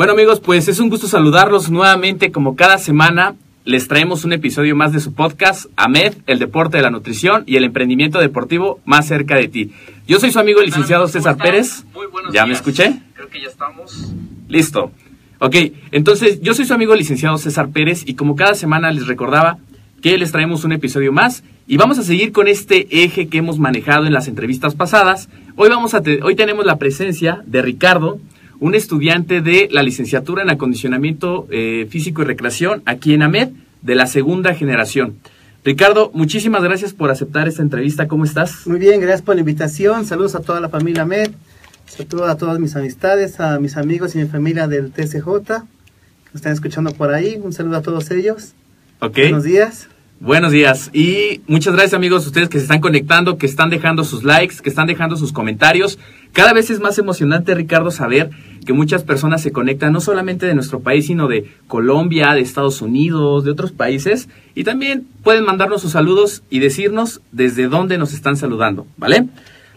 Bueno amigos, pues es un gusto saludarlos nuevamente como cada semana. Les traemos un episodio más de su podcast, AMED, el deporte de la nutrición y el emprendimiento deportivo más cerca de ti. Yo soy su amigo el licenciado César Pérez. Muy buenos ¿Ya me escuché? Creo que ya estamos. Listo. Ok, entonces yo soy su amigo el licenciado César Pérez y como cada semana les recordaba que les traemos un episodio más y vamos a seguir con este eje que hemos manejado en las entrevistas pasadas. Hoy, vamos a te- hoy tenemos la presencia de Ricardo, un estudiante de la licenciatura en acondicionamiento eh, físico y recreación aquí en AMED de la segunda generación. Ricardo, muchísimas gracias por aceptar esta entrevista. ¿Cómo estás? Muy bien, gracias por la invitación. Saludos a toda la familia MED, saludos a todas mis amistades, a mis amigos y mi familia del TCJ que están escuchando por ahí. Un saludo a todos ellos. Ok. Buenos días. Buenos días y muchas gracias amigos ustedes que se están conectando, que están dejando sus likes, que están dejando sus comentarios. Cada vez es más emocionante, Ricardo, saber que muchas personas se conectan no solamente de nuestro país, sino de Colombia, de Estados Unidos, de otros países. Y también pueden mandarnos sus saludos y decirnos desde dónde nos están saludando, ¿vale?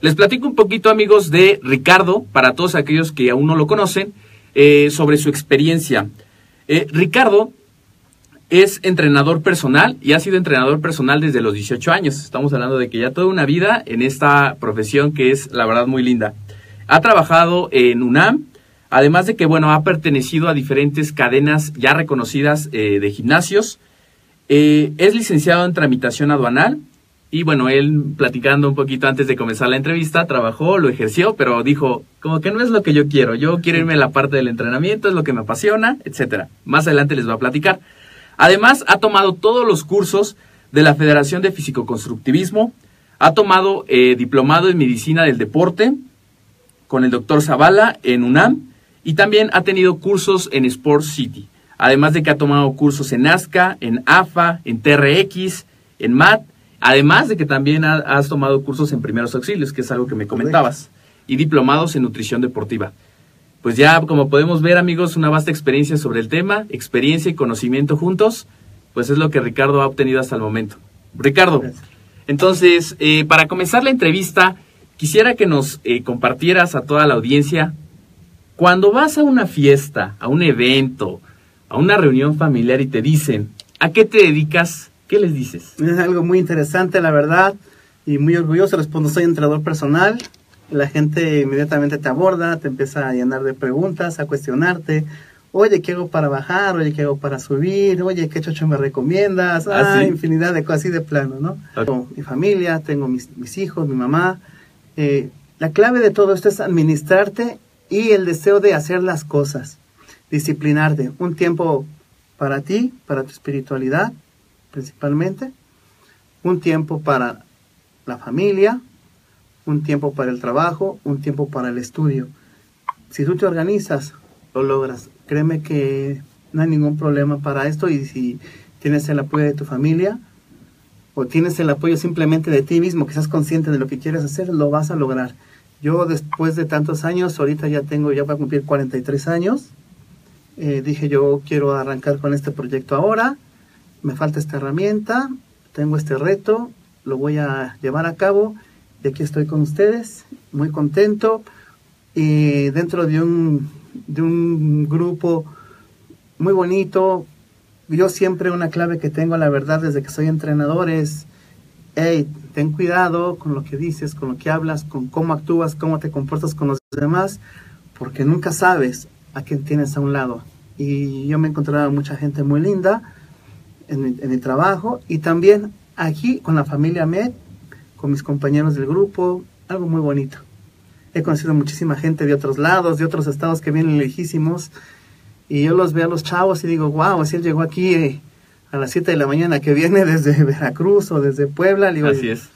Les platico un poquito, amigos, de Ricardo, para todos aquellos que aún no lo conocen, eh, sobre su experiencia. Eh, Ricardo es entrenador personal y ha sido entrenador personal desde los 18 años. Estamos hablando de que ya toda una vida en esta profesión que es la verdad muy linda. Ha trabajado en UNAM, además de que bueno, ha pertenecido a diferentes cadenas ya reconocidas eh, de gimnasios. Eh, es licenciado en tramitación aduanal y bueno, él platicando un poquito antes de comenzar la entrevista, trabajó, lo ejerció, pero dijo, como que no es lo que yo quiero, yo quiero irme a la parte del entrenamiento, es lo que me apasiona, etcétera. Más adelante les voy a platicar. Además, ha tomado todos los cursos de la Federación de Físico-Constructivismo, ha tomado eh, diplomado en Medicina del Deporte con el doctor Zavala en UNAM y también ha tenido cursos en Sport City. Además de que ha tomado cursos en ASCA, en AFA, en TRX, en MAT, además de que también ha- has tomado cursos en primeros auxilios, que es algo que me comentabas, y diplomados en nutrición deportiva. Pues ya, como podemos ver, amigos, una vasta experiencia sobre el tema, experiencia y conocimiento juntos, pues es lo que Ricardo ha obtenido hasta el momento. Ricardo, Gracias. entonces, eh, para comenzar la entrevista, quisiera que nos eh, compartieras a toda la audiencia, cuando vas a una fiesta, a un evento, a una reunión familiar y te dicen, ¿a qué te dedicas? ¿Qué les dices? Es algo muy interesante, la verdad, y muy orgulloso. Respondo, soy entrenador personal. La gente inmediatamente te aborda, te empieza a llenar de preguntas, a cuestionarte. Oye, ¿qué hago para bajar? Oye, ¿qué hago para subir? Oye, ¿qué chocho me recomiendas? Ah, Ah, sí. infinidad de cosas así de plano, ¿no? Ok. Tengo mi familia, tengo mis, mis hijos, mi mamá. Eh, la clave de todo esto es administrarte y el deseo de hacer las cosas. Disciplinarte. Un tiempo para ti, para tu espiritualidad, principalmente. Un tiempo para la familia, un tiempo para el trabajo, un tiempo para el estudio. Si tú te organizas, lo logras. Créeme que no hay ningún problema para esto y si tienes el apoyo de tu familia o tienes el apoyo simplemente de ti mismo, que seas consciente de lo que quieres hacer, lo vas a lograr. Yo después de tantos años, ahorita ya tengo, ya voy a cumplir 43 años, eh, dije yo quiero arrancar con este proyecto ahora me falta esta herramienta, tengo este reto, lo voy a llevar a cabo y aquí estoy con ustedes, muy contento y dentro de un, de un grupo muy bonito. Yo siempre una clave que tengo, la verdad, desde que soy entrenador es, hey, ten cuidado con lo que dices, con lo que hablas, con cómo actúas, cómo te comportas con los demás, porque nunca sabes a quién tienes a un lado. Y yo me he encontrado mucha gente muy linda en en mi trabajo y también aquí con la familia Med, con mis compañeros del grupo, algo muy bonito. He conocido muchísima gente de otros lados, de otros estados que vienen lejísimos. Y yo los veo a los chavos y digo, wow, así él llegó aquí eh, a las 7 de la mañana, que viene desde Veracruz o desde Puebla. Digo, Así es.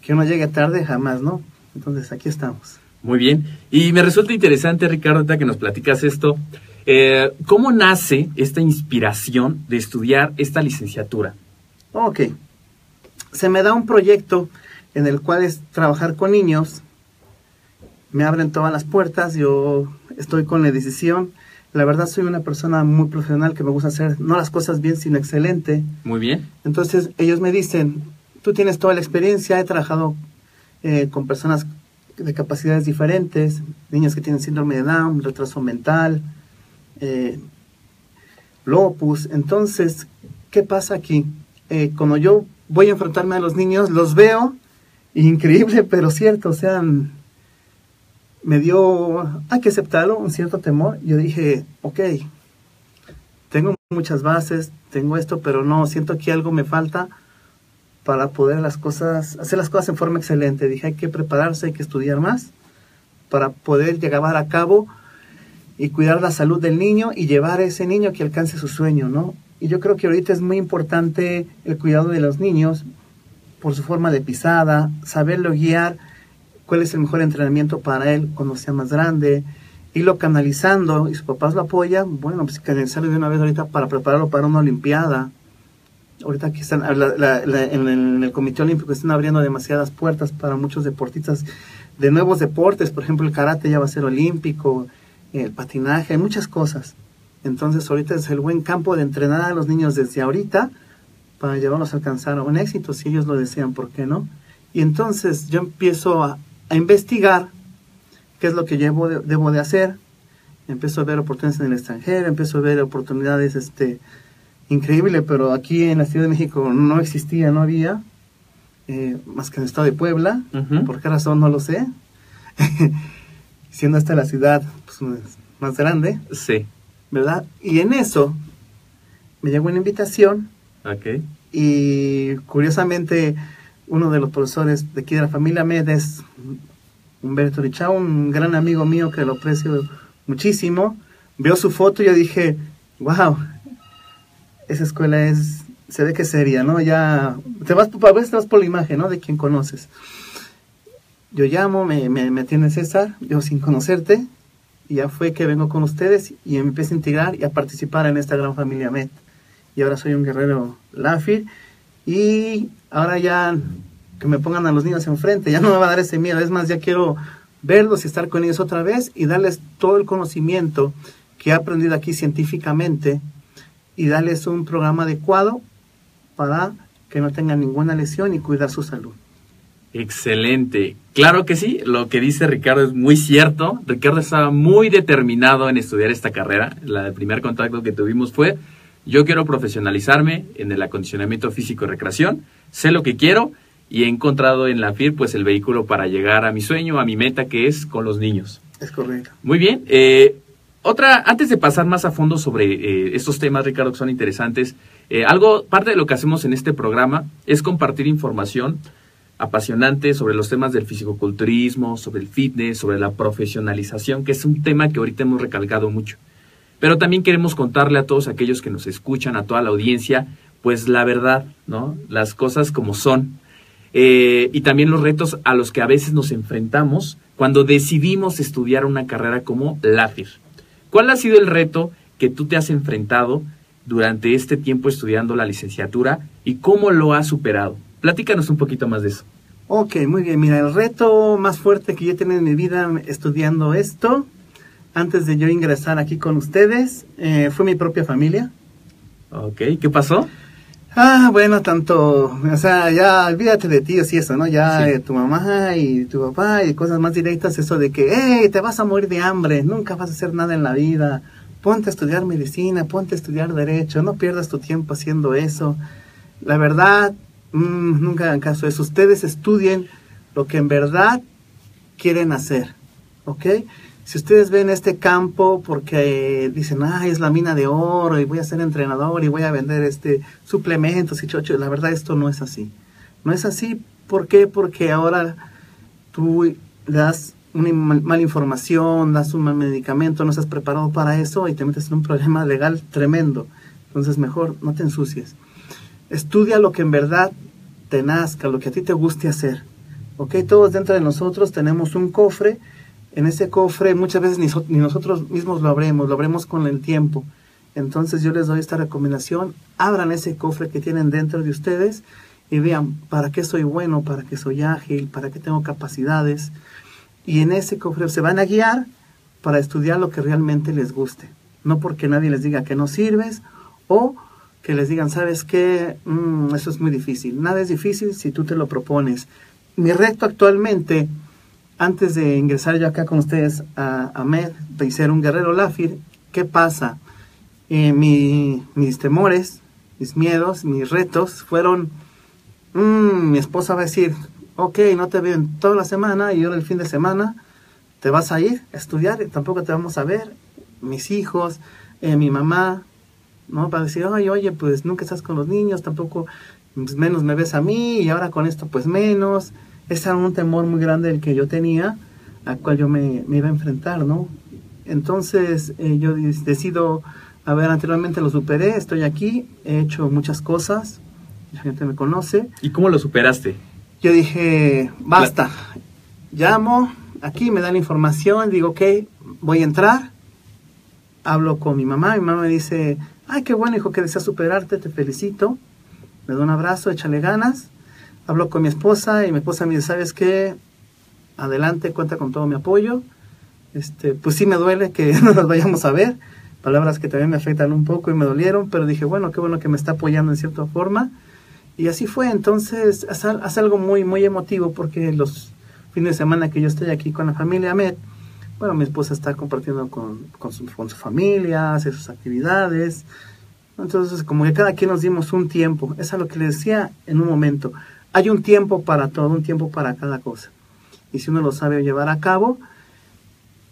Que uno llegue tarde jamás, ¿no? Entonces aquí estamos. Muy bien. Y me resulta interesante, Ricardo, que nos platicas esto. eh, ¿Cómo nace esta inspiración de estudiar esta licenciatura? Ok. Se me da un proyecto en el cual es trabajar con niños. Me abren todas las puertas, yo estoy con la decisión. La verdad soy una persona muy profesional que me gusta hacer no las cosas bien, sino excelente. Muy bien. Entonces ellos me dicen, tú tienes toda la experiencia, he trabajado eh, con personas de capacidades diferentes, niños que tienen síndrome de Down, retraso mental, eh, lopus. Entonces, ¿qué pasa aquí? Eh, cuando yo voy a enfrentarme a los niños, los veo, increíble, pero cierto, o sea, me dio, hay que aceptarlo, un cierto temor. Yo dije, ok, tengo muchas bases, tengo esto, pero no, siento que algo me falta para poder las cosas, hacer las cosas en forma excelente. Dije, hay que prepararse, hay que estudiar más para poder llevar a cabo y cuidar la salud del niño y llevar a ese niño que alcance su sueño, ¿no? Y yo creo que ahorita es muy importante el cuidado de los niños por su forma de pisada, saberlo guiar, cuál es el mejor entrenamiento para él cuando sea más grande, irlo canalizando y sus papás lo apoyan, bueno, pues canalizarlo de una vez ahorita para prepararlo para una olimpiada. Ahorita que están la, la, en, el, Comité Olímpico están abriendo demasiadas puertas para muchos deportistas de nuevos deportes, por ejemplo el karate ya va a ser olímpico, el patinaje, hay muchas cosas. Entonces ahorita es el buen campo de entrenar a los niños desde ahorita para llevarlos a alcanzar un éxito, si ellos lo desean, ¿por qué no? Y entonces yo empiezo a, a investigar qué es lo que llevo de, debo de hacer, empiezo a ver oportunidades en el extranjero, empiezo a ver oportunidades este, increíbles, pero aquí en la Ciudad de México no existía, no había, eh, más que en el estado de Puebla, uh -huh. por qué razón no lo sé, siendo esta la ciudad pues, más grande. Sí. ¿Verdad? Y en eso me llegó una invitación. Okay. Y curiosamente, uno de los profesores de aquí de la familia Med es Humberto Richao, un gran amigo mío que lo aprecio muchísimo. Veo su foto y yo dije, wow, esa escuela es, se ve que seria, ¿no? Ya, te vas, a veces te vas por la imagen, ¿no? De quien conoces. Yo llamo, me, me, me atiende César, yo sin conocerte, ya fue que vengo con ustedes y empecé a integrar y a participar en esta gran familia MET. Y ahora soy un guerrero LAFIR y ahora ya que me pongan a los niños enfrente, ya no me va a dar ese miedo, es más, ya quiero verlos y estar con ellos otra vez y darles todo el conocimiento que he aprendido aquí científicamente y darles un programa adecuado para que no tengan ninguna lesión y cuidar su salud. Excelente. Claro que sí, lo que dice Ricardo es muy cierto. Ricardo estaba muy determinado en estudiar esta carrera. La, el primer contacto que tuvimos fue, yo quiero profesionalizarme en el acondicionamiento físico y recreación, sé lo que quiero y he encontrado en la FIR pues el vehículo para llegar a mi sueño, a mi meta que es con los niños. Es correcto. Muy bien. Eh, otra, antes de pasar más a fondo sobre eh, estos temas, Ricardo, que son interesantes, eh, algo, parte de lo que hacemos en este programa es compartir información apasionante sobre los temas del fisicoculturismo, sobre el fitness, sobre la profesionalización, que es un tema que ahorita hemos recalcado mucho. Pero también queremos contarle a todos aquellos que nos escuchan, a toda la audiencia, pues la verdad, ¿no? Las cosas como son. Eh, y también los retos a los que a veces nos enfrentamos cuando decidimos estudiar una carrera como LAFIR. ¿Cuál ha sido el reto que tú te has enfrentado durante este tiempo estudiando la licenciatura y cómo lo has superado? Platícanos un poquito más de eso. Ok, muy bien. Mira, el reto más fuerte que yo he tenido en mi vida estudiando esto, antes de yo ingresar aquí con ustedes, eh, fue mi propia familia. Ok, ¿qué pasó? Ah, bueno, tanto, o sea, ya olvídate de tíos y eso, ¿no? Ya Sí. eh, tu mamá y tu papá y cosas más directas, eso de que, hey, te vas a morir de hambre, nunca vas a hacer nada en la vida, ponte a estudiar medicina, ponte a estudiar derecho, no pierdas tu tiempo haciendo eso. La verdad, mm, nunca hagan caso de eso, ustedes estudien lo que en verdad quieren hacer, ¿ok? Si ustedes ven este campo porque dicen, ay, es la mina de oro y voy a ser entrenador y voy a vender este suplementos y chocho, la verdad esto no es así. No es así, ¿por qué? Porque ahora tú das una mal- mala información, das un mal medicamento, no estás preparado para eso y te metes en un problema legal tremendo. Entonces mejor no te ensucies. Estudia lo que en verdad te nazca, lo que a ti te guste hacer. ¿Ok? Todos dentro de nosotros tenemos un cofre. En ese cofre muchas veces ni, ni nosotros mismos lo abremos, lo abremos con el tiempo. Entonces yo les doy esta recomendación. Abran ese cofre que tienen dentro de ustedes y vean para qué soy bueno, para qué soy ágil, para qué tengo capacidades. Y en ese cofre se van a guiar para estudiar lo que realmente les guste. No porque nadie les diga que no sirves o que les digan, ¿sabes qué? Mm, eso es muy difícil. Nada es difícil si tú te lo propones. Mi reto actualmente, antes de ingresar yo acá con ustedes a, a MED, de ser un guerrero LAFIR, ¿qué pasa? Eh, mi- mis temores, mis miedos, mis retos fueron, mm, mi esposa va a decir, ok, no te veo en toda la semana y ahora el fin de semana te vas a ir a estudiar y tampoco te vamos a ver. Mis hijos, eh, mi mamá, ¿no? Para decir, oye, oye, pues nunca estás con los niños, tampoco pues, menos me ves a mí y ahora con esto pues menos. Ese era un temor muy grande el que yo tenía, al cual yo me, me iba a enfrentar, ¿no? Entonces eh, yo decido, a ver, anteriormente lo superé, estoy aquí, he hecho muchas cosas, la gente me conoce. ¿Y cómo lo superaste? Yo dije, basta, llamo, aquí me dan la información, digo, ok, voy a entrar, hablo con mi mamá, mi mamá me dice, ay, qué bueno, hijo, que deseas superarte, te felicito, me da un abrazo, échale ganas, hablo con mi esposa y mi esposa me dice, ¿sabes qué? Adelante, cuenta con todo mi apoyo, este, pues sí me duele que no nos vayamos a ver, palabras que también me afectan un poco y me dolieron, pero dije, bueno, qué bueno que me está apoyando en cierta forma, y así fue, entonces hace, hace algo muy, muy emotivo porque los fines de semana que yo estoy aquí con la familia Met, bueno, mi esposa está compartiendo con, con, su, con su familia, hace sus actividades. Entonces, como que cada quien nos dimos un tiempo, es a lo que le decía en un momento. Hay un tiempo para todo, un tiempo para cada cosa. Y si uno lo sabe llevar a cabo,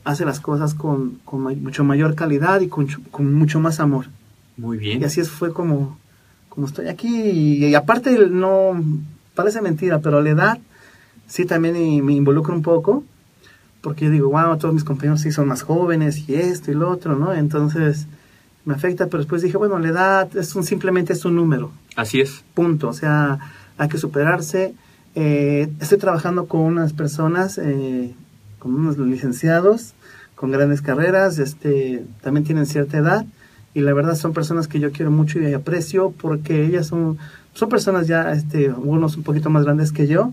hace las cosas con, con may- mucho mayor calidad y con, con mucho más amor. Muy bien. Y así es, fue como, como estoy aquí. Y, y aparte, no parece mentira, pero la edad sí también me involucra un poco. Porque yo digo, wow, todos mis compañeros sí son más jóvenes y esto y lo otro, ¿no? Entonces me afecta, pero después dije, bueno, la edad es un, simplemente es un número, Así es. punto. O sea, hay que superarse. Eh, estoy trabajando con unas personas, eh, con unos licenciados, con grandes carreras, este, también tienen cierta edad y la verdad son personas que yo quiero mucho y aprecio porque ellas son, son personas ya, este, unos un poquito más grandes que yo,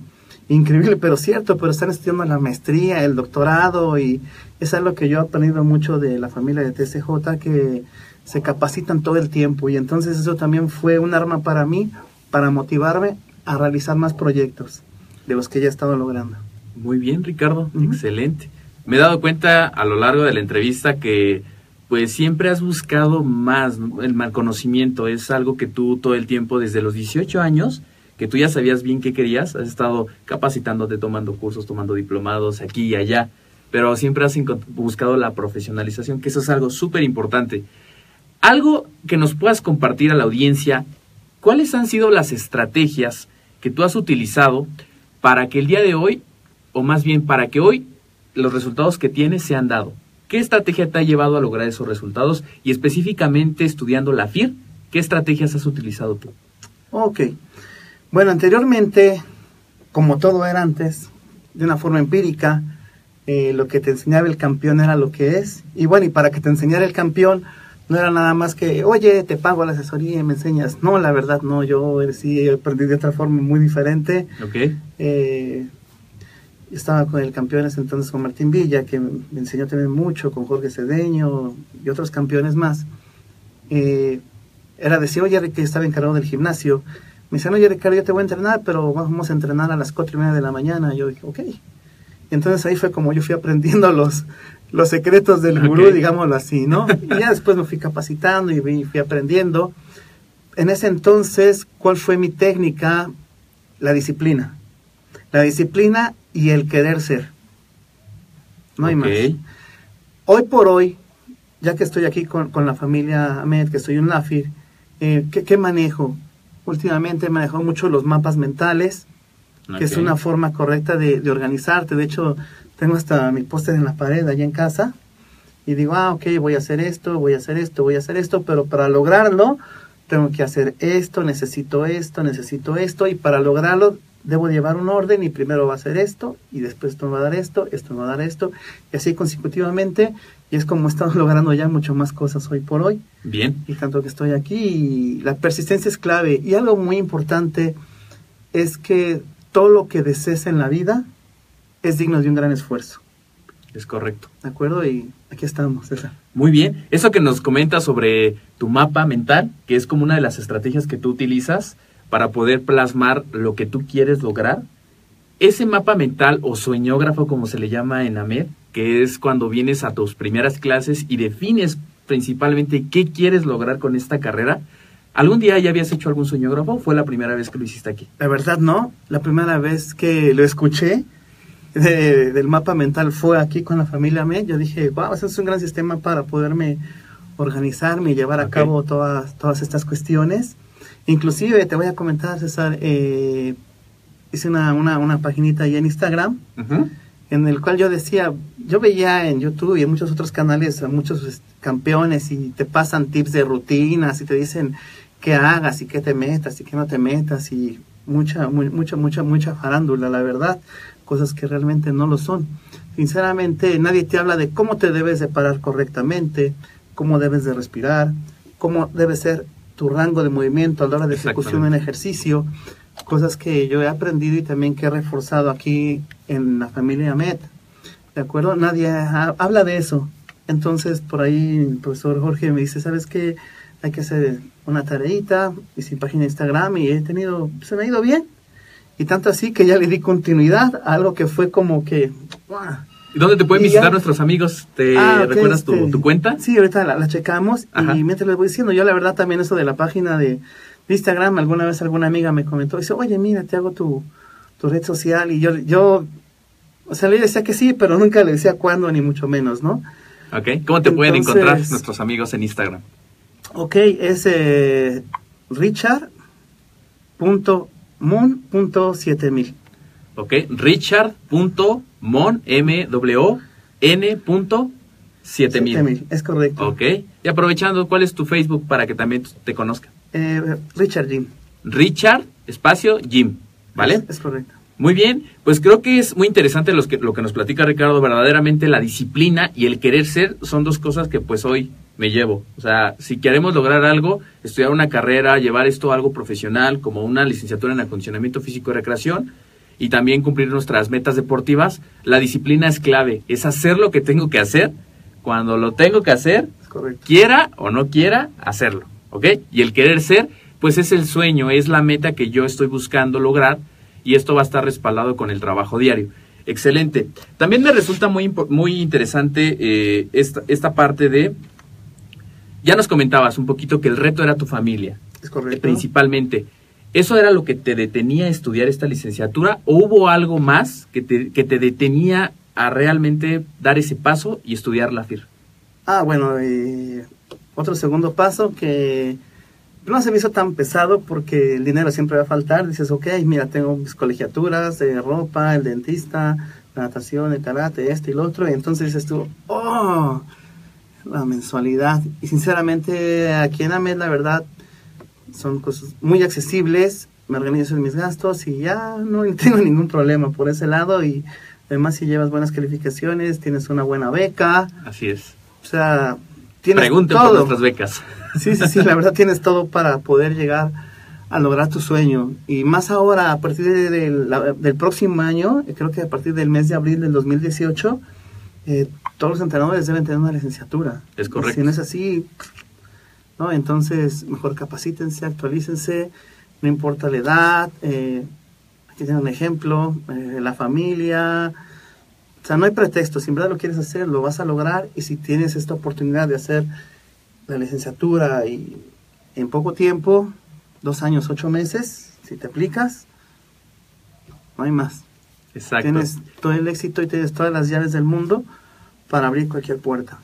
increíble pero cierto, pero están estudiando la maestría, el doctorado y es algo que yo he aprendido mucho de la familia de TCJ que se capacitan todo el tiempo y entonces eso también fue un arma para mí para motivarme a realizar más proyectos de los que ya he estado logrando. Muy bien, Ricardo. Excelente. Me he dado cuenta a lo largo de la entrevista que pues siempre has buscado más, el mal conocimiento es algo que tú todo el tiempo desde los 18 años que tú ya sabías bien qué querías, has estado capacitándote, tomando cursos, tomando diplomados aquí y allá, pero siempre has buscado la profesionalización, que eso es algo súper importante. Algo que nos puedas compartir a la audiencia, ¿cuáles han sido las estrategias que tú has utilizado para que el día de hoy, o más bien para que hoy los resultados que tienes se han dado? ¿Qué estrategia te ha llevado a lograr esos resultados? Y específicamente estudiando la FIR, ¿qué estrategias has utilizado tú? Ok. Bueno, anteriormente, como todo era antes, de una forma empírica, eh, lo que te enseñaba el campeón era lo que es. Y bueno, y para que te enseñara el campeón, no era nada más que, oye, te pago la asesoría y me enseñas. No, la verdad, no, yo eh, sí aprendí de otra forma muy diferente. ¿Ok? Eh, estaba con el campeón ese entonces con Martín Villa, que me enseñó también mucho, con Jorge Cedeño y otros campeones más. Eh, era decir, oye, que estaba encargado del gimnasio. Me dice, oye, Ricardo, yo te voy a entrenar, pero vamos a entrenar a las cuatro y media de la mañana. yo dije, ok. Y entonces ahí fue como yo fui aprendiendo los, los secretos del gurú, digámoslo así, ¿no? Y ya después me fui capacitando y fui aprendiendo. En ese entonces, ¿cuál fue mi técnica? La disciplina. La disciplina y el querer ser. No hay más. Hoy por hoy, ya que estoy aquí con, la familia Ahmed, que soy un NAFIR, eh, ¿qué, manejo? Últimamente he manejado mucho los mapas mentales, que es una forma correcta de, de, organizarte. De hecho, tengo hasta mi póster en la pared allá en casa y digo, ah, ok, voy a hacer esto, voy a hacer esto, voy a hacer esto, pero para lograrlo tengo que hacer esto, necesito esto, necesito esto y para lograrlo debo llevar un orden y primero va a ser esto y después esto me va a dar esto, esto me va a dar esto y así consecutivamente y es como estamos logrando ya mucho más cosas hoy por hoy. Bien. Y tanto que estoy aquí la persiste es clave y algo muy importante es que todo lo que desees en la vida es digno de un gran esfuerzo. Es correcto. ¿De acuerdo? Y aquí estamos, César. Muy bien. Eso que nos comentas sobre tu mapa mental, que es como una de las estrategias que tú utilizas para poder plasmar lo que tú quieres lograr. Ese mapa mental o sueñógrafo, como se le llama en AMED, que es cuando vienes a tus primeras clases y defines principalmente qué quieres lograr con esta carrera. ¿Algún día ya habías hecho algún sueñógrafo o fue la primera vez que lo hiciste aquí? La verdad no, la primera vez que lo escuché del mapa mental fue aquí con la familia Me. Yo dije, wow, ese es un gran sistema para poderme organizarme y llevar a cabo todas, todas estas cuestiones. Inclusive te voy a comentar, César, eh, hice una, una, una, paginita ahí en Instagram, en el cual yo decía, yo veía en YouTube y en muchos otros canales a muchos campeones y te pasan tips de rutinas y te dicen qué hagas y qué te metas y qué no te metas y mucha, mucha, mucha, mucha farándula, la verdad cosas que realmente no lo son. Sinceramente, nadie te habla de cómo te debes de parar correctamente, cómo debes de respirar, cómo debe ser tu rango de movimiento a la hora de ejecución en ejercicio, cosas que yo he aprendido y también que he reforzado aquí en la familia Met. ¿De acuerdo? Nadie habla de eso. Entonces, por ahí el profesor Jorge me dice, ¿sabes qué? Hay que hacer una tareita, y sin página de Instagram y he tenido, se me ha ido bien y tanto así que ya le di continuidad a algo que fue como que... ¿Y dónde te pueden visitar nuestros amigos? ¿Te ah, recuerdas este, tu, cuenta? Sí, ahorita la, checamos y mientras les voy diciendo, yo la verdad también eso de la página de, Instagram, alguna vez alguna amiga me comentó, dice, oye, mira, te hago tu, tu red social y yo, yo, o sea, le decía que sí, pero nunca le decía cuándo ni mucho menos, ¿no? Ok, ¿cómo te pueden encontrar nuestros amigos en Instagram? Ok, es eh, mon.7000. Ok, richard.mon, m w n Es correcto. Ok, y aprovechando, ¿cuál es tu Facebook para que también te conozcan? Eh, Richard Jim. Richard, espacio, Jim, ¿vale? Es, correcto. Muy bien, pues creo que es muy interesante lo que, lo que nos platica Ricardo, verdaderamente la disciplina y el querer ser son dos cosas que pues hoy me llevo. O sea, si queremos lograr algo, estudiar una carrera, llevar esto a algo profesional, como una licenciatura en acondicionamiento físico y recreación, y también cumplir nuestras metas deportivas, la disciplina es clave, es hacer lo que tengo que hacer cuando lo tengo que hacer, quiera o no quiera hacerlo, ¿ok? Y el querer ser, pues es el sueño, es la meta que yo estoy buscando lograr y esto va a estar respaldado con el trabajo diario. Excelente. También me resulta muy, muy interesante eh, esta, esta parte de ya nos comentabas un poquito que el reto era tu familia. Es correcto. Principalmente. ¿Eso era lo que te detenía a estudiar esta licenciatura o hubo algo más que te, que te detenía a realmente dar ese paso y estudiar la FIR? Ah, bueno, otro segundo paso que no se me hizo tan pesado porque el dinero siempre va a faltar. Dices, ok, mira, tengo mis colegiaturas de ropa, el dentista, la natación, el karate, este y lo otro. Y entonces dices tú, oh, la mensualidad. Y sinceramente, aquí en AMED, la verdad, son cosas muy accesibles. Me organizo en mis gastos y ya no tengo ningún problema por ese lado. Y además, si llevas buenas calificaciones, tienes una buena beca. Así es. O sea, tienes Pregunten por nuestras becas. Sí, sí, sí, la verdad tienes todo para poder llegar a lograr tu sueño. Y más ahora, a partir del próximo año, creo que a partir del mes de abril del 2018, eh, todos los entrenadores deben tener una licenciatura. Es correcto. Si no es así, ¿no? Entonces, mejor capacítense, actualícense, no importa la edad, eh, aquí tiene un ejemplo, eh, la familia, o sea, no hay pretexto, si en verdad lo quieres hacer, lo vas a lograr y si tienes esta oportunidad de hacer la licenciatura y en poco tiempo, dos años, ocho meses, si te aplicas, no hay más. Exacto. Tienes todo el éxito y tienes todas las llaves del mundo para abrir cualquier puerta.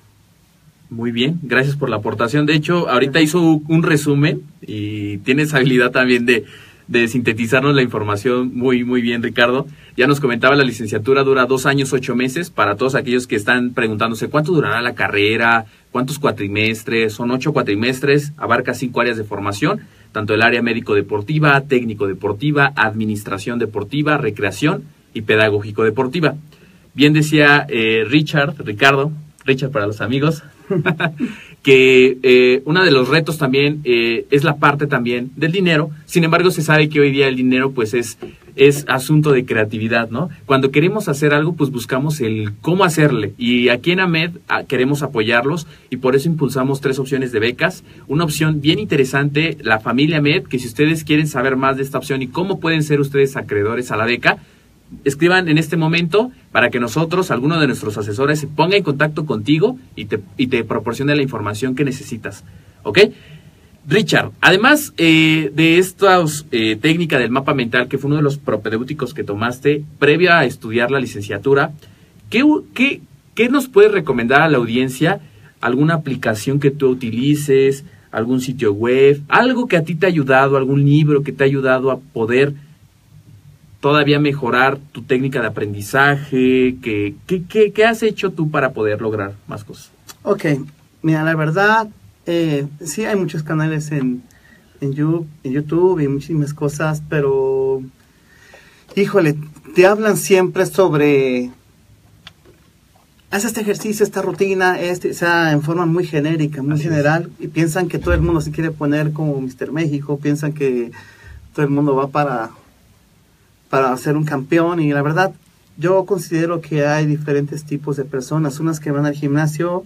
Muy bien, gracias por la aportación. De hecho, ahorita hizo un resumen y tienes habilidad también de, de sintetizarnos la información muy, muy bien, Ricardo. Ya nos comentaba, la licenciatura dura dos años, ocho meses. Para todos aquellos que están preguntándose cuánto durará la carrera, cuántos cuatrimestres, son ocho cuatrimestres, abarca cinco áreas de formación, tanto el área médico-deportiva, técnico-deportiva, administración deportiva, recreación y pedagógico-deportiva. Bien decía eh, Richard, Ricardo, Richard para los amigos, que eh, uno de los retos también eh, es la parte también del dinero. Sin embargo, se sabe que hoy día el dinero pues es, es asunto de creatividad, ¿no? Cuando queremos hacer algo, pues buscamos el cómo hacerle. Y aquí en AMED ah, queremos apoyarlos y por eso impulsamos tres opciones de becas. Una opción bien interesante, la familia AMED, que si ustedes quieren saber más de esta opción y cómo pueden ser ustedes acreedores a la beca, escriban en este momento para que nosotros, alguno de nuestros asesores, se ponga en contacto contigo y te, y te proporcione la información que necesitas. ¿Ok? Richard, además eh, de esta eh, técnica del mapa mental, que fue uno de los propedéuticos que tomaste previa a estudiar la licenciatura, ¿qué, qué, qué nos puedes recomendar a la audiencia? ¿Alguna aplicación que tú utilices? ¿Algún sitio web? ¿Algo que a ti te ha ayudado? ¿Algún libro que te ha ayudado a poder todavía mejorar tu técnica de aprendizaje? ¿Qué, qué, qué, has hecho tú para poder lograr más cosas? Ok, mira, la verdad, eh, sí hay muchos canales en, en, YouTube, en YouTube y muchísimas cosas, pero, híjole, te hablan siempre sobre haz este ejercicio, esta rutina, este, o sea, en forma muy genérica, muy Así general, es. y piensan que todo el mundo se quiere poner como Mr. México, piensan que todo el mundo va para para ser un campeón y la verdad yo considero que hay diferentes tipos de personas, unas que van al gimnasio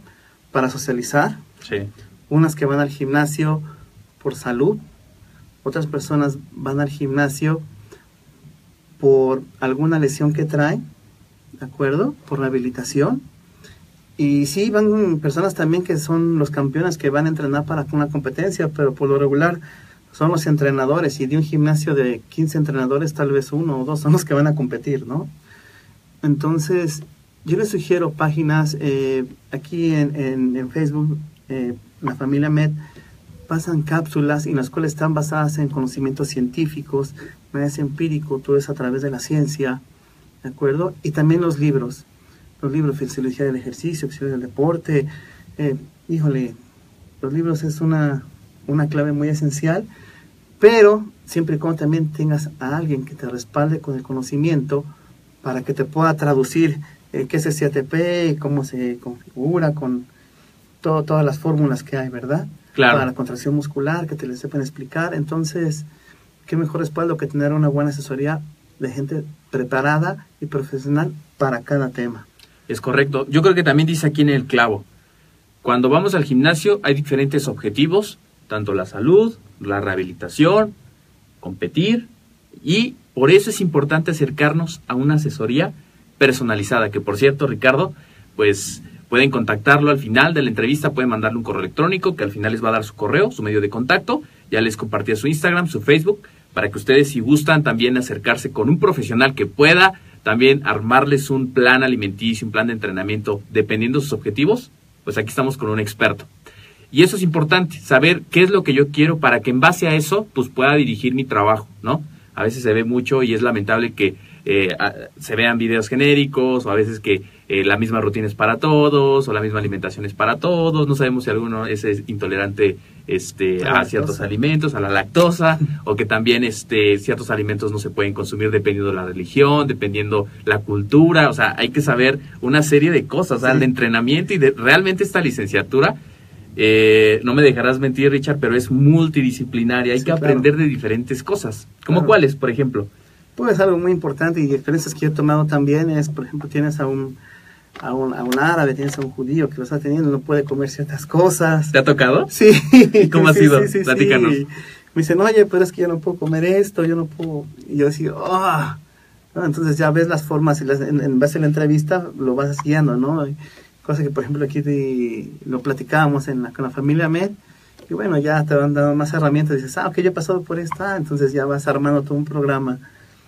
para socializar, sí. unas que van al gimnasio por salud, otras personas van al gimnasio por alguna lesión que traen, ¿de acuerdo? Por rehabilitación. Y sí, van personas también que son los campeones que van a entrenar para una competencia, pero por lo regular son los entrenadores y de un gimnasio de 15 entrenadores tal vez uno o dos son los que van a competir, ¿no? Entonces, yo les sugiero páginas eh, aquí en, en, en Facebook, eh, la familia Med, pasan cápsulas en las cuales están basadas en conocimientos científicos, es empírico, todo es a través de la ciencia, ¿de acuerdo? Y también los libros, los libros, Fisiología del Ejercicio, Fisiología del Deporte, eh, híjole, los libros es una, una clave muy esencial pero siempre y cuando también tengas a alguien que te respalde con el conocimiento para que te pueda traducir eh, qué es el CATP y cómo se configura con todo, todas las fórmulas que hay, ¿verdad? Claro. Para la contracción muscular, que te les sepan explicar. Entonces, qué mejor respaldo que tener una buena asesoría de gente preparada y profesional para cada tema. Es correcto. Yo creo que también dice aquí en el clavo. Cuando vamos al gimnasio hay diferentes objetivos, tanto la salud, la rehabilitación, competir y por eso es importante acercarnos a una asesoría personalizada, que por cierto, Ricardo, pues pueden contactarlo al final de la entrevista, pueden mandarle un correo electrónico, que al final les va a dar su correo, su medio de contacto, ya les compartí su Instagram, su Facebook, para que ustedes si gustan también acercarse con un profesional que pueda también armarles un plan alimenticio, un plan de entrenamiento, dependiendo de sus objetivos, pues aquí estamos con un experto. Y eso es importante, saber qué es lo que yo quiero para que en base a eso pues pueda dirigir mi trabajo, ¿no? A veces se ve mucho y es lamentable que eh, se vean videos genéricos o a veces que eh, la misma rutina es para todos o la misma alimentación es para todos. No sabemos si alguno es intolerante este, a, a ciertos alimentos, a la lactosa, o que también este, ciertos alimentos no se pueden consumir dependiendo de la religión, dependiendo la cultura. O sea, hay que saber una serie de cosas. O sea, el entrenamiento y de, realmente esta licenciatura eh, no me dejarás mentir, Richard, pero es multidisciplinaria. Hay sí, que aprender claro. de diferentes cosas. ¿Como claro. cuáles, por ejemplo? Pues algo muy importante y experiencias que yo he tomado también es, por ejemplo, tienes a un, a un, a un árabe, tienes a un judío que lo está teniendo, no puede comer ciertas cosas. ¿Te ha tocado? Sí. ¿Cómo ha Sí, sido? sí, Platícanos. Me dicen, oye, pero es que yo no puedo comer esto, yo no puedo. Y yo decía, ah. ¿no? Entonces ya ves las formas y las, en, en base a la entrevista lo vas guiando, ¿no? Y Cosa que, por ejemplo, aquí lo platicábamos en la, con la familia Med. Y bueno, ya te van dando más herramientas. Dices, ah, ok, yo he pasado por esta. Entonces ya vas armando todo un programa.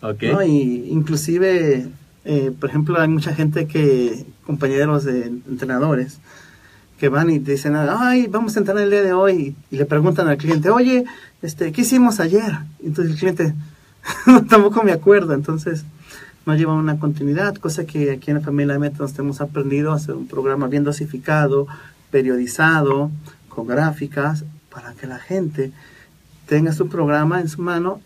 Ok. ¿no? Y inclusive, eh, por ejemplo, hay mucha gente que, compañeros de entrenadores, que van y dicen, ay, vamos a entrenar el día de hoy, y le preguntan al cliente, oye, este, ¿qué hicimos ayer? Entonces el cliente, tampoco me acuerdo, entonces no lleva una continuidad, cosa que aquí en la familia de Metas hemos aprendido a hacer un programa bien dosificado, periodizado, con gráficas, para que la gente tenga su programa en su mano,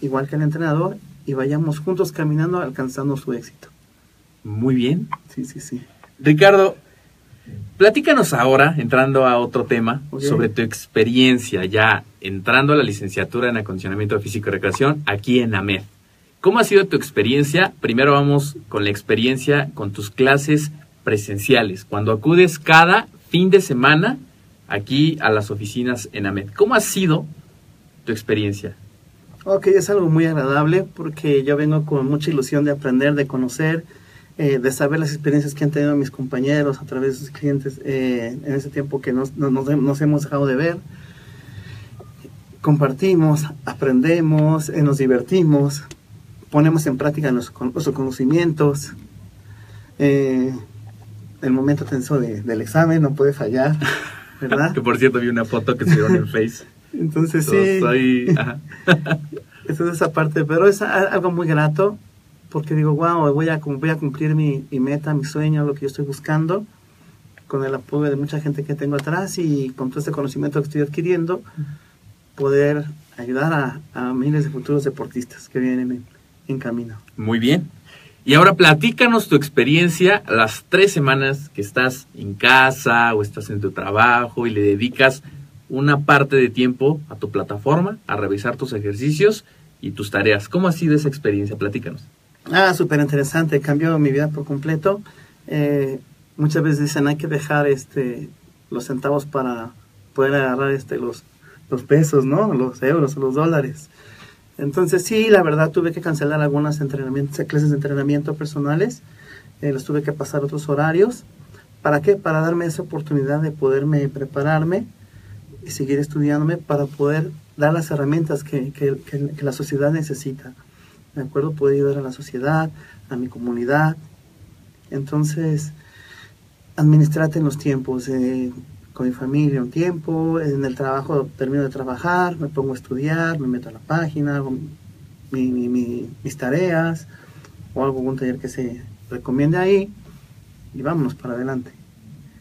igual que el entrenador, y vayamos juntos caminando alcanzando su éxito. Muy bien. Sí, sí, sí. Ricardo, platícanos ahora, entrando a otro tema, sobre tu experiencia ya entrando a la licenciatura en acondicionamiento físico y recreación aquí en AMED. ¿Cómo ha sido tu experiencia? Primero vamos con la experiencia con tus clases presenciales, cuando acudes cada fin de semana aquí a las oficinas en AMED. ¿Cómo ha sido tu experiencia? Ok, es algo muy agradable porque yo vengo con mucha ilusión de aprender, de conocer, eh, de saber las experiencias que han tenido mis compañeros a través de sus clientes eh, en ese tiempo que nos, nos- hemos dejado de ver. Compartimos, aprendemos, eh, nos divertimos, ponemos en práctica nuestros, con- nuestros conocimientos. Eh, el momento tenso de- del examen no puede fallar, ¿verdad? Que por cierto vi una foto que subieron en Face. Entonces sí. Soy- ajá. Esa es esa parte, pero es algo muy grato porque digo, wow, voy a, voy a cumplir mi, mi meta, mi sueño, lo que yo estoy buscando, con el apoyo de mucha gente que tengo atrás y con todo este conocimiento que estoy adquiriendo, poder ayudar a, a miles de futuros deportistas que vienen en, en camino. Muy bien. Y ahora platícanos tu experiencia las tres semanas que estás en casa o estás en tu trabajo y le dedicas una parte de tiempo a tu plataforma, a revisar tus ejercicios y tus tareas. ¿Cómo ha sido esa experiencia? Platícanos. Ah, súper interesante, cambió mi vida por completo. Eh, muchas veces dicen hay que dejar este los centavos para poder agarrar este los, los pesos, ¿no? Los euros los dólares. Entonces sí, la verdad tuve que cancelar algunas entrenamientos, clases de entrenamiento personales, eh, los tuve que pasar otros horarios. ¿Para qué? Para darme esa oportunidad de poderme prepararme y seguir estudiándome para poder dar las herramientas que, la sociedad necesita. ¿De acuerdo? Poder ayudar a la sociedad, a mi comunidad. Entonces, administrate en los tiempos. Con mi familia un tiempo, en el trabajo termino de trabajar, me pongo a estudiar, me meto a la página, hago mi- mi- mi- mis tareas o algún taller que se recomiende ahí y vámonos para adelante.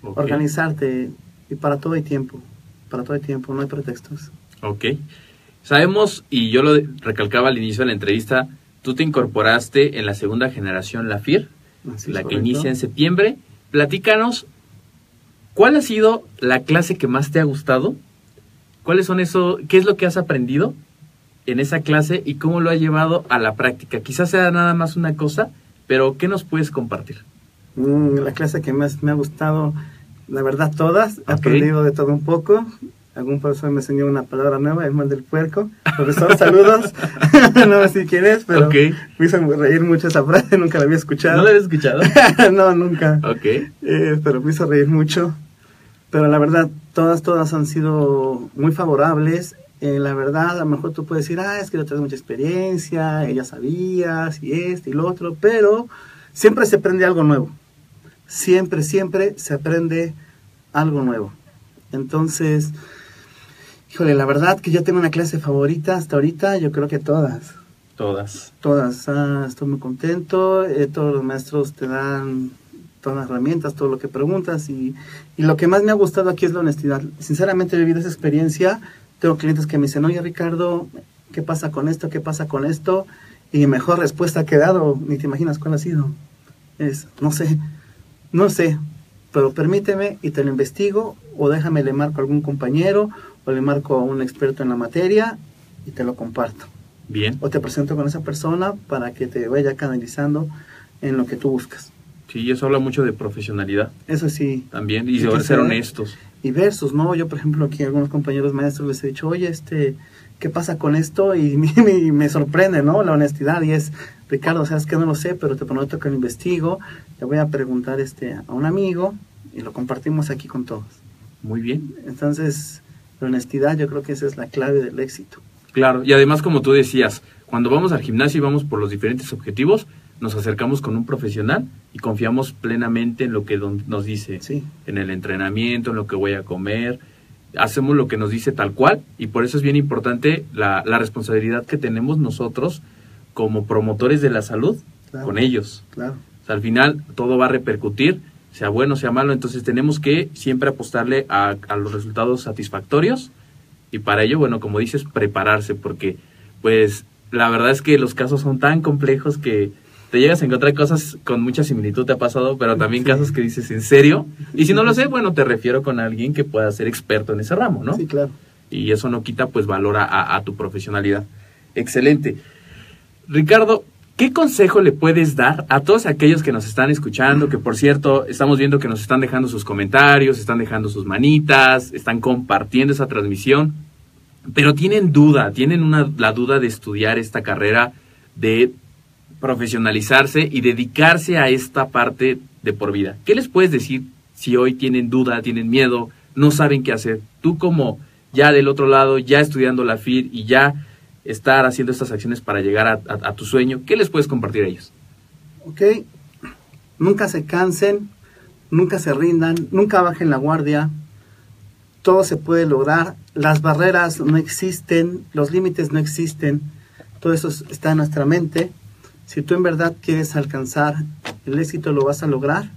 Ok. Organizarte y para todo hay tiempo, para todo hay tiempo, no hay pretextos. Ok. Sabemos, y yo lo recalcaba al inicio de la entrevista, tú te incorporaste en la segunda generación, la FIR, Así la que correcto. inicia en septiembre. Platícanos, ¿cuál ha sido la clase que más te ha gustado? ¿Cuáles son eso? ¿Qué es lo que has aprendido en esa clase y cómo lo has llevado a la práctica? Quizás sea nada más una cosa, pero ¿qué nos puedes compartir? Mm, la clase que más me ha gustado, la verdad, todas. He Ok. aprendido de todo un poco. Algún profesor me enseñó una palabra nueva, el mal del puerco. Profesor, saludos. no sé quién es, pero Ok. me hizo reír mucho esa frase, nunca la había escuchado. ¿No lo habías escuchado? no, nunca. ok. Eh, pero me hizo reír mucho. Pero la verdad, todas, todas han sido muy favorables. Eh, la verdad, a lo mejor tú puedes decir, ah, es que yo tengo mucha experiencia, ella sabías, y esto y lo otro, pero siempre se aprende algo nuevo. Siempre, siempre se aprende algo nuevo. Entonces, híjole, la verdad que yo tengo una clase favorita hasta ahorita, yo creo que todas. Todas. Todas, ah, estoy muy contento, eh, todos los maestros te dan todas las herramientas, todo lo que preguntas y, y lo que más me ha gustado aquí es la honestidad. Sinceramente he vivido esa experiencia, tengo clientes que me dicen, oye Ricardo, ¿qué pasa con esto? ¿Qué pasa con esto? Y mejor respuesta que he dado, ni te imaginas cuál ha sido, es, no sé, no sé, pero permíteme y te lo investigo o déjame le marco a algún compañero o le marco a un experto en la materia y te lo comparto Bien. o te presento con esa persona para que te vaya canalizando en lo que tú buscas. Sí, eso habla mucho de profesionalidad Eso sí. también y que ser se- honestos. Y versus, ¿no? Yo, por ejemplo, aquí a algunos compañeros maestros les he dicho, oye, este, ¿qué pasa con esto? Y me, me- me sorprende, ¿no? La honestidad. Y es, Ricardo, sabes que no lo sé, pero te prometo que lo investigo. Le voy a preguntar este, a un amigo y lo compartimos aquí con todos. Muy bien. Entonces, la honestidad yo creo que esa es la clave del éxito. Claro, y además como tú decías, cuando vamos al gimnasio y vamos por los diferentes objetivos, nos acercamos con un profesional y confiamos plenamente en lo que nos dice, Sí. en el entrenamiento, en lo que voy a comer, hacemos lo que nos dice tal cual y por eso es bien importante la, la responsabilidad que tenemos nosotros como promotores de la salud Claro. con ellos. Claro. O sea, al final todo va a repercutir, sea bueno, sea malo, entonces tenemos que siempre apostarle a, a los resultados satisfactorios y para ello, bueno, como dices, prepararse, porque pues la verdad es que los casos son tan complejos que te llegas a encontrar cosas con mucha similitud, te ha pasado, pero también Sí. casos que dices, ¿en serio? Y si no lo sé, bueno, te refiero con alguien que pueda ser experto en ese ramo, ¿no? Sí, claro. y eso no quita pues valor a, a- a tu profesionalidad. Excelente. Ricardo, ¿qué consejo le puedes dar a todos aquellos que nos están escuchando? Que por cierto, estamos viendo que nos están dejando sus comentarios, están dejando sus manitas, están compartiendo esa transmisión, pero tienen duda, tienen una, la duda de estudiar esta carrera, de profesionalizarse y dedicarse a esta parte de por vida. ¿Qué les puedes decir si hoy tienen duda, tienen miedo, no saben qué hacer? Tú como ya del otro lado, ya estudiando la FIR y ya estar haciendo estas acciones para llegar a, a- a tu sueño, ¿qué les puedes compartir a ellos? ¿ok? Nunca se cansen, nunca se rindan, nunca bajen la guardia. Todo se puede lograr. Las barreras no existen, los límites no existen. Todo eso es- está en nuestra mente. Si tú en verdad quieres alcanzar el éxito, lo vas a lograr.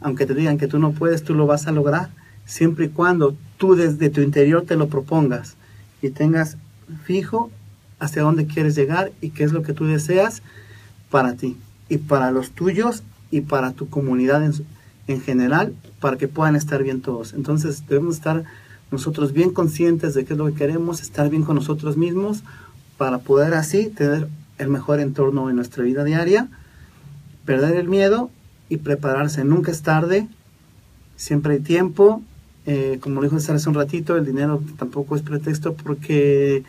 Aunque te digan que tú no puedes, tú lo vas a lograr. Siempre y cuando tú desde tu interior te lo propongas y tengas fijo hacia dónde quieres llegar y qué es lo que tú deseas para ti y para los tuyos y para tu comunidad en, en general, para que puedan estar bien todos. Entonces debemos estar nosotros bien conscientes de qué es lo que queremos, estar bien con nosotros mismos, para poder así tener el mejor entorno en nuestra vida diaria, perder el miedo y prepararse. Nunca es tarde, siempre hay tiempo. Eh, como lo dijo César hace un ratito, el dinero tampoco es pretexto porque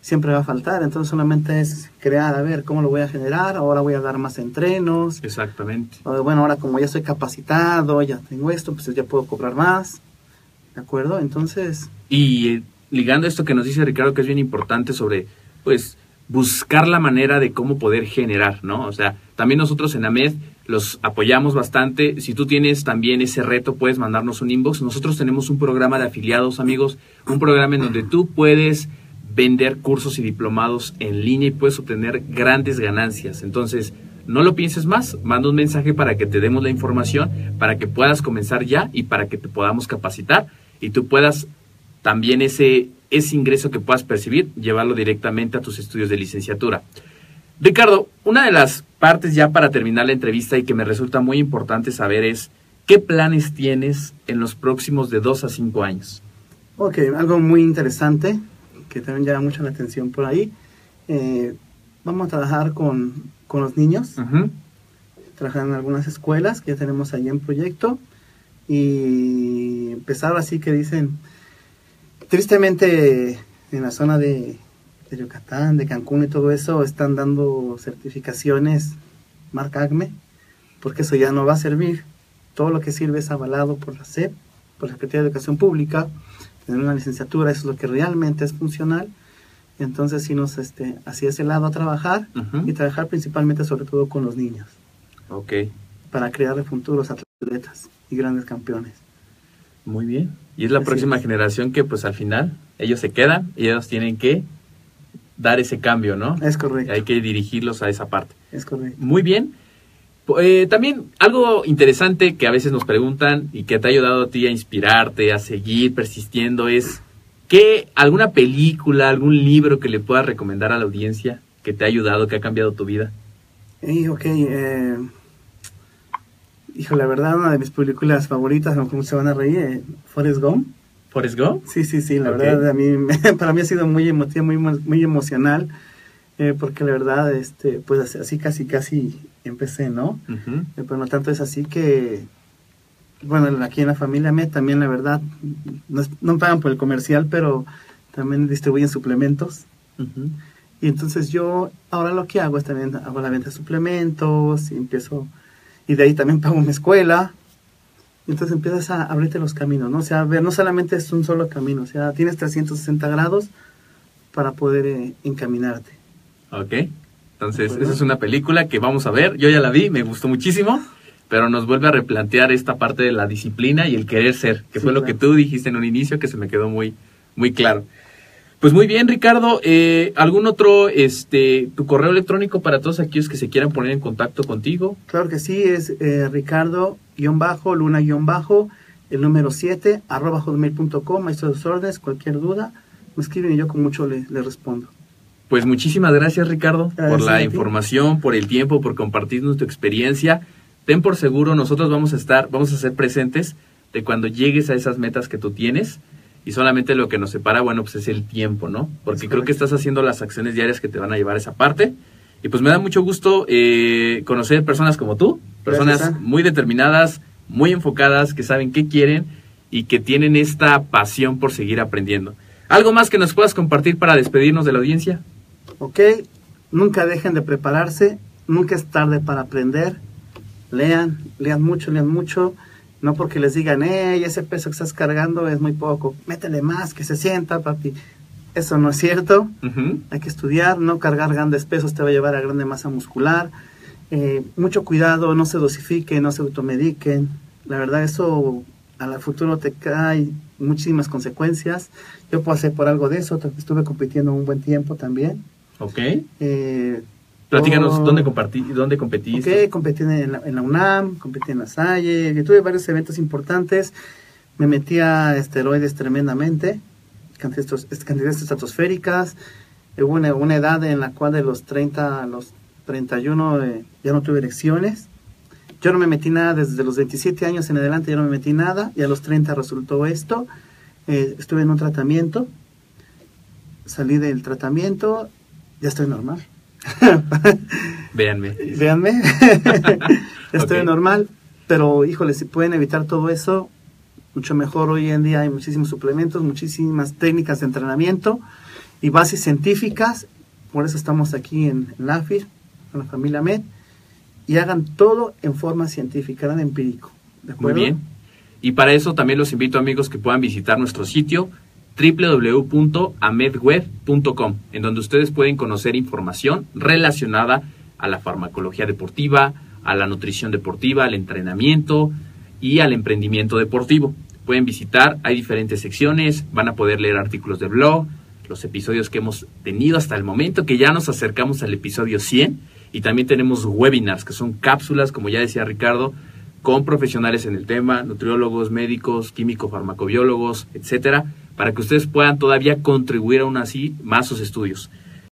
siempre va a faltar. Entonces solamente es crear, a ver, ¿cómo lo voy a generar? Ahora voy a dar más entrenos. Exactamente. Bueno, ahora como ya estoy capacitado, ya tengo esto, pues ya puedo cobrar más. ¿De acuerdo? Entonces, Y eh, ligando esto que nos dice Ricardo, que es bien importante sobre, pues, buscar la manera de cómo poder generar, ¿no? O sea, también nosotros en AMED los apoyamos bastante. Si tú tienes también ese reto, puedes mandarnos un inbox. Nosotros tenemos un programa de afiliados, amigos, un programa en donde tú puedes vender cursos y diplomados en línea y puedes obtener grandes ganancias. Entonces, no lo pienses más, manda un mensaje para que te demos la información, para que puedas comenzar ya y para que te podamos capacitar y tú puedas también ese, ese ingreso que puedas percibir, llevarlo directamente a tus estudios de licenciatura. Ricardo, una de las partes ya para terminar la entrevista y que me resulta muy importante saber es, ¿qué planes tienes en los próximos de dos a cinco años? ok, algo muy interesante que también llama mucho la atención por ahí. Eh, vamos a trabajar con, con los niños. Trabajar en algunas escuelas que ya tenemos ahí en proyecto y empezar así que dicen, tristemente en la zona de, de Yucatán, de Cancún y todo eso están dando certificaciones marca ACME, porque eso ya no va a servir. Todo lo que sirve es avalado por la SEP, por la Secretaría de Educación Pública, tener una licenciatura, eso es lo que realmente es funcional. Entonces, sí nos, este, hacia ese lado a trabajar y trabajar principalmente sobre todo con los niños Ok, para crear futuros atletas y grandes campeones. Muy bien. Y es la Así próxima es. generación que pues al final ellos se quedan y ellos tienen que dar ese cambio, ¿no? Es correcto, Hay que dirigirlos a esa parte. es correcto. Muy bien. Eh, también algo interesante que a veces nos preguntan y que te ha ayudado a ti a inspirarte, a seguir persistiendo es ¿qué alguna película, algún libro que le puedas recomendar a la audiencia que te ha ayudado, que ha cambiado tu vida? Y ok, eh, hijo, la verdad, una de mis películas favoritas, aunque se van a reír, eh, Forrest Gump. Forrest Gump. Sí, sí, sí, la verdad, a mí, para mí ha sido muy emotiva, muy, muy emocional. Eh, porque la verdad, este, pues así casi casi empecé, ¿no? Ujú. Eh, Pero no tanto es así que, bueno, aquí en la familia me también la verdad, no, no pagan por el comercial, pero también distribuyen suplementos. Y entonces yo ahora lo que hago es también hago la venta de suplementos y empiezo, y de ahí también pago mi escuela. Entonces empiezas a abrirte los caminos, ¿no? O sea, ver, no solamente es un solo camino, o sea, tienes 360 grados para poder eh, encaminarte. Ok. Entonces, esa es una película que vamos a ver. Yo ya la vi, me gustó muchísimo, pero nos vuelve a replantear esta parte de la disciplina y el querer ser, que Sí, fue lo que tú dijiste en un inicio que se me quedó muy, muy claro. Pues muy bien, Ricardo. Eh, ¿Algún otro, este, tu correo electrónico para todos aquellos que se quieran poner en contacto contigo? Claro que sí, es eh, Ricardo-Luna-Bajo, el número 7, arroba hotmail.com, a sus órdenes, cualquier duda, me escriben y yo con mucho le, le respondo. Pues muchísimas gracias, Ricardo, por Gracias la información, por el tiempo, por compartirnos tu experiencia. Ten por seguro, nosotros vamos a estar, vamos a ser presentes de cuando llegues a esas metas que tú tienes. Y solamente lo que nos separa, bueno, pues es el tiempo, ¿no? Porque creo que estás haciendo las acciones diarias que te van a llevar a esa parte. Y pues me da mucho gusto eh, conocer personas como tú, personas Gracias, muy determinadas, muy enfocadas, que saben qué quieren y que tienen esta pasión por seguir aprendiendo. ¿Algo más que nos puedas compartir para despedirnos de la audiencia? ¿Ok? Nunca dejen de prepararse, nunca es tarde para aprender. Lean, lean mucho, lean mucho. No porque les digan, eh, ese peso que estás cargando es muy poco, métele más, que se sienta, papi. Eso no es cierto. Hay que estudiar, no cargar grandes pesos te va a llevar a grande masa muscular. Eh, mucho cuidado, no se dosifiquen, no se automediquen. La verdad, eso a la futuro te cae muchísimas consecuencias. Yo pasé por algo de eso, estuve compitiendo un buen tiempo también. Ok. Eh, Platícanos oh, dónde, compartí, dónde competiste. Competí en la, en la UNAM, competí en la Salle, tuve varios eventos importantes. Me metí a esteroides tremendamente, cantidades cantidades estratosféricas. Hubo una, una edad en la cual de los 30 a los 31 eh, ya no tuve erecciones. Yo no me metí nada desde los 27 años en adelante, ya no me metí nada. Y a los 30 resultó esto. Eh, estuve en un tratamiento. Salí del tratamiento, ya estoy normal. Véanme. Véanme, estoy normal, pero híjole, si pueden evitar todo eso, mucho mejor hoy en día hay muchísimos suplementos, muchísimas técnicas de entrenamiento y bases científicas, por eso estamos aquí en, en AFIR, con la familia MED, y hagan todo en forma científica, hagan empírico. ¿de Muy bien. Y para eso también los invito amigos que puedan visitar nuestro sitio www.amedweb.com, en donde ustedes pueden conocer información relacionada a la farmacología deportiva, a la nutrición deportiva, al entrenamiento y al emprendimiento deportivo. Pueden visitar, hay diferentes secciones, van a poder leer artículos de blog, los episodios que hemos tenido hasta el momento, que ya nos acercamos al episodio 100, y también tenemos webinars, que son cápsulas, como ya decía Ricardo, con profesionales en el tema, nutriólogos, médicos, químicos, farmacobiólogos, etcétera, para que ustedes puedan todavía contribuir aún así más sus estudios.